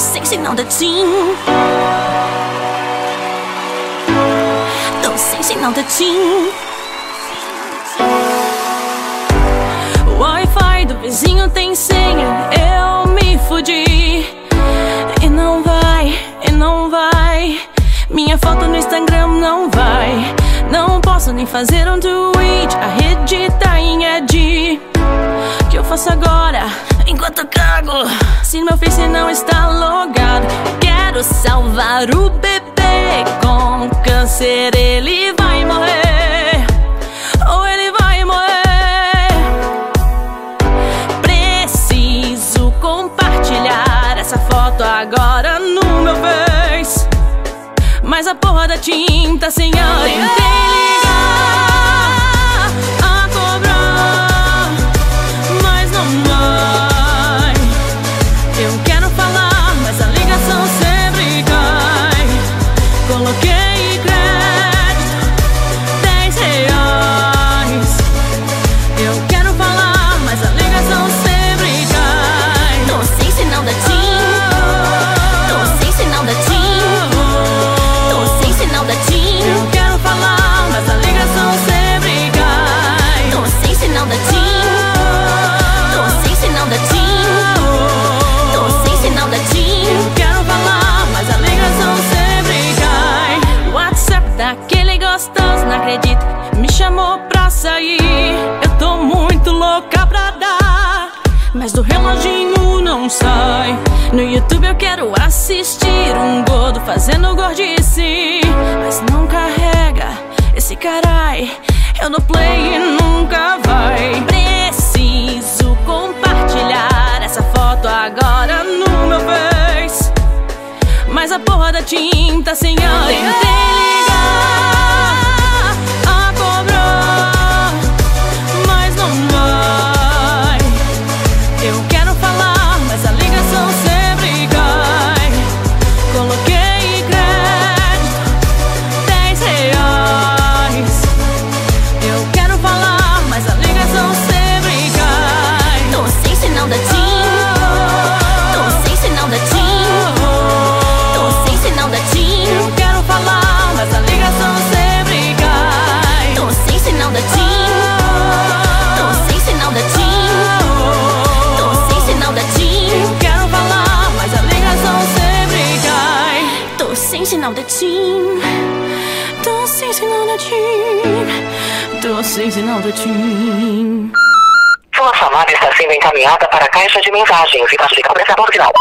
sem sinal da TIM. Tô sem sinal da TIM. O Wi-Fi do vizinho tem senha, eu me fudi. E não vai, e não vai. Minha foto no Instagram não vai. Não posso nem fazer um tweet. A rede tá em ed. O que eu faço agora? Enquanto cago. Se meu face não está salvar o bebê com câncer. Ele vai morrer. Ou ele vai morrer. Preciso compartilhar essa foto agora no meu Face. Mas a porra da tinta sem não acredito. Me chamou pra sair. Eu tô muito louca pra dar. Mas do reloginho não sai. No YouTube eu quero assistir um gordo fazendo gordice. Mas não carrega esse carai. Eu no play e nunca vai. Preciso compartilhar essa foto agora no meu Face. Mas a porra da tinta sem ar. Tô sem sinal da TIM. Tô sem sinal da TIM. Tô sem sinal da TIM. Sua chamada está sendo encaminhada para a caixa de mensagens e classifica o prestador final.